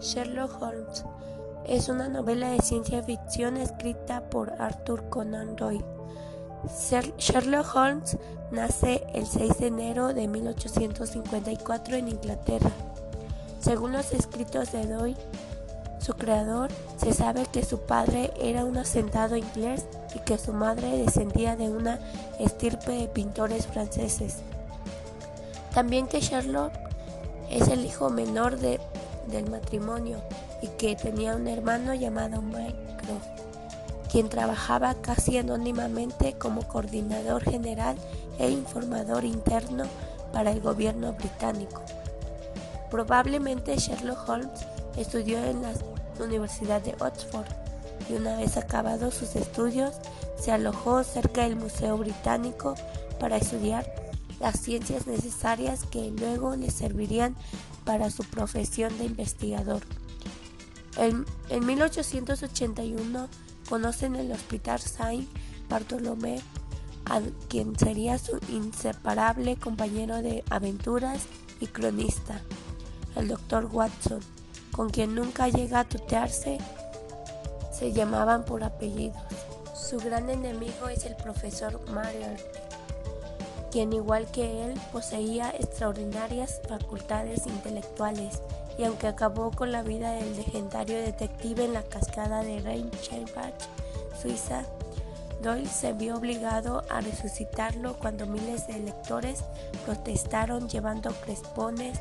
Sherlock Holmes es una novela de ciencia ficción escrita por Arthur Conan Doyle. Sherlock Holmes nace el 6 de enero de 1854 en Inglaterra. Según los escritos de Doyle, su creador, se sabe que su padre era un hacendado inglés y que su madre descendía de una estirpe de pintores franceses. También que Sherlock es el hijo menor de, del matrimonio y que tenía un hermano llamado Mycroft, quien trabajaba casi anónimamente como coordinador general e informador interno para el gobierno británico. Probablemente Sherlock Holmes estudió en la Universidad de Oxford y una vez acabados sus estudios se alojó cerca del Museo Británico para estudiar las ciencias necesarias que luego le servirían para su profesión de investigador. En, 1881 conoce en el Hospital Saint Bartolomé a quien sería su inseparable compañero de aventuras y cronista, el Dr. Watson, con quien nunca llega a tutearse, se llamaban por apellidos. Su gran enemigo es el profesor Marriott, quien igual que él poseía extraordinarias facultades intelectuales y aunque acabó con la vida del legendario detective en la cascada de Reichenbach, Suiza, Doyle se vio obligado a resucitarlo cuando miles de lectores protestaron llevando crespones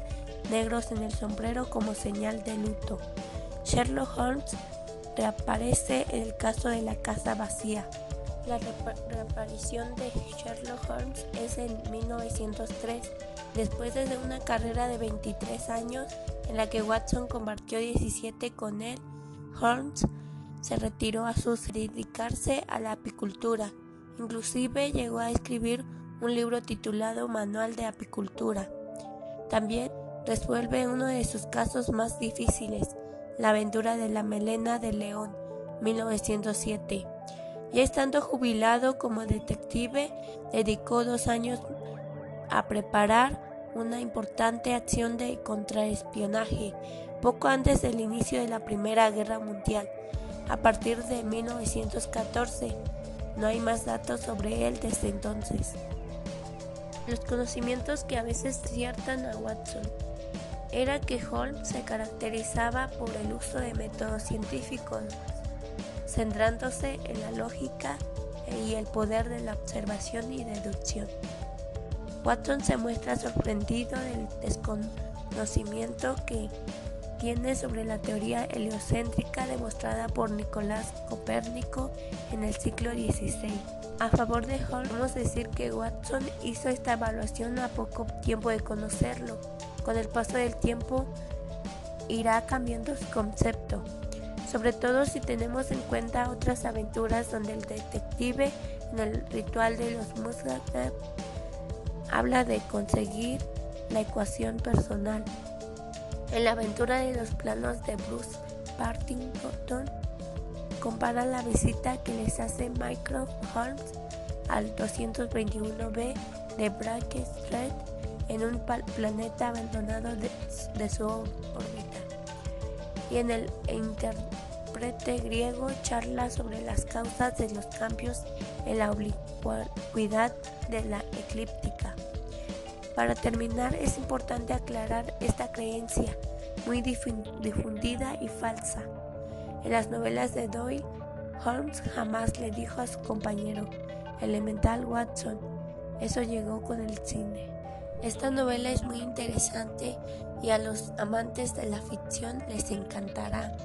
negros en el sombrero como señal de luto. Sherlock Holmes reaparece en el caso de la casa vacía. La reaparición de Sherlock Holmes es en 1903, después de una carrera de 23 años en la que Watson compartió 17 con él. Holmes se retiró a su dedicarse a la apicultura. Inclusive llegó a escribir un libro titulado Manual de Apicultura. También resuelve uno de sus casos más difíciles, la aventura de la melena de león, 1907. Ya estando jubilado como detective, dedicó dos años a preparar una importante acción de contraespionaje, poco antes del inicio de la Primera Guerra Mundial. A partir de 1914, no hay más datos sobre él desde entonces. Los conocimientos que a veces ciertan a Watson era que Holmes se caracterizaba por el uso de métodos científicos, centrándose en la lógica y el poder de la observación y deducción. Watson se muestra sorprendido del desconocimiento que tiene sobre la teoría heliocéntrica demostrada por Nicolás Copérnico en el siglo XVI. A favor de Holmes, podemos decir que Watson hizo esta evaluación a poco tiempo de conocerlo con el paso del tiempo irá cambiando su concepto, sobre todo si tenemos en cuenta otras aventuras donde el detective en el ritual de los Musgrave habla de conseguir la ecuación personal. En la aventura de los planos de Bruce Partington compara la visita que les hace Mycroft Holmes al 221B de Brackett Street en un planeta abandonado de, su órbita. Y en el intérprete griego charla sobre las causas de los cambios en la oblicuidad de la eclíptica. Para terminar, es importante aclarar esta creencia, muy difundida y falsa. En las novelas de Doyle, Holmes jamás le dijo a su compañero, elemental Watson, eso llegó con el cine. Esta novela es muy interesante y a los amantes de la ficción les encantará.